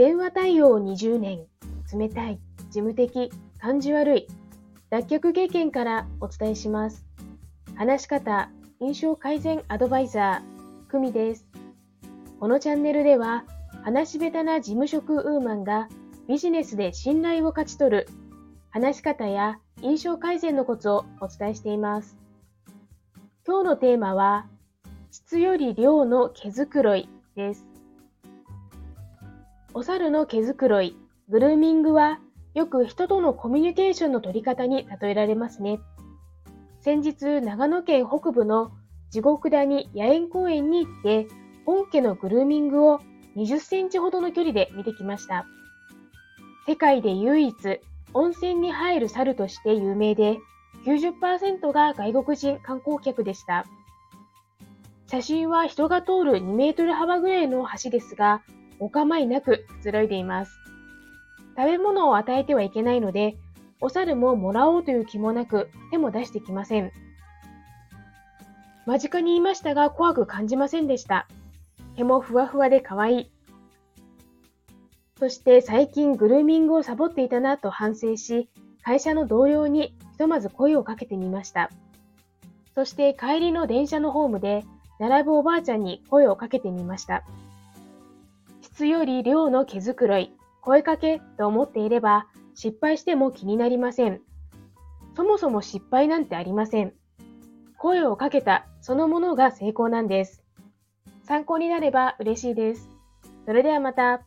電話対応20年、冷たい、事務的、感じ悪い、脱却経験からお伝えします。話し方、印象改善アドバイザー、久美です。このチャンネルでは、話し下手な事務職ウーマンがビジネスで信頼を勝ち取る、話し方や印象改善のコツをお伝えしています。今日のテーマは、質より量の毛づくろいです。お猿の毛づくろい、グルーミングはよく人とのコミュニケーションの取り方に例えられますね。先日、長野県北部の地獄谷野苑公園に行って、本家のグルーミングを20センチほどの距離で見てきました。世界で唯一温泉に入る猿として有名で、90%が外国人観光客でした。写真は人が通る2メートル幅ぐらいの橋ですが、お構いなくくつろいでいます。食べ物を与えてはいけないので、お猿ももらおうという気もなく手も出してきません。間近にいましたが怖く感じませんでした。毛もふわふわで可愛い。そして最近グルーミングをサボっていたなと反省し、会社の同僚にひとまず声をかけてみました。そして帰りの電車のホームで並ぶおばあちゃんに声をかけてみました。質より量の毛づくろい、声かけと思っていれば失敗しても気になりません。そもそも失敗なんてありません。声をかけたそのものが成功なんです。参考になれば嬉しいです。それではまた。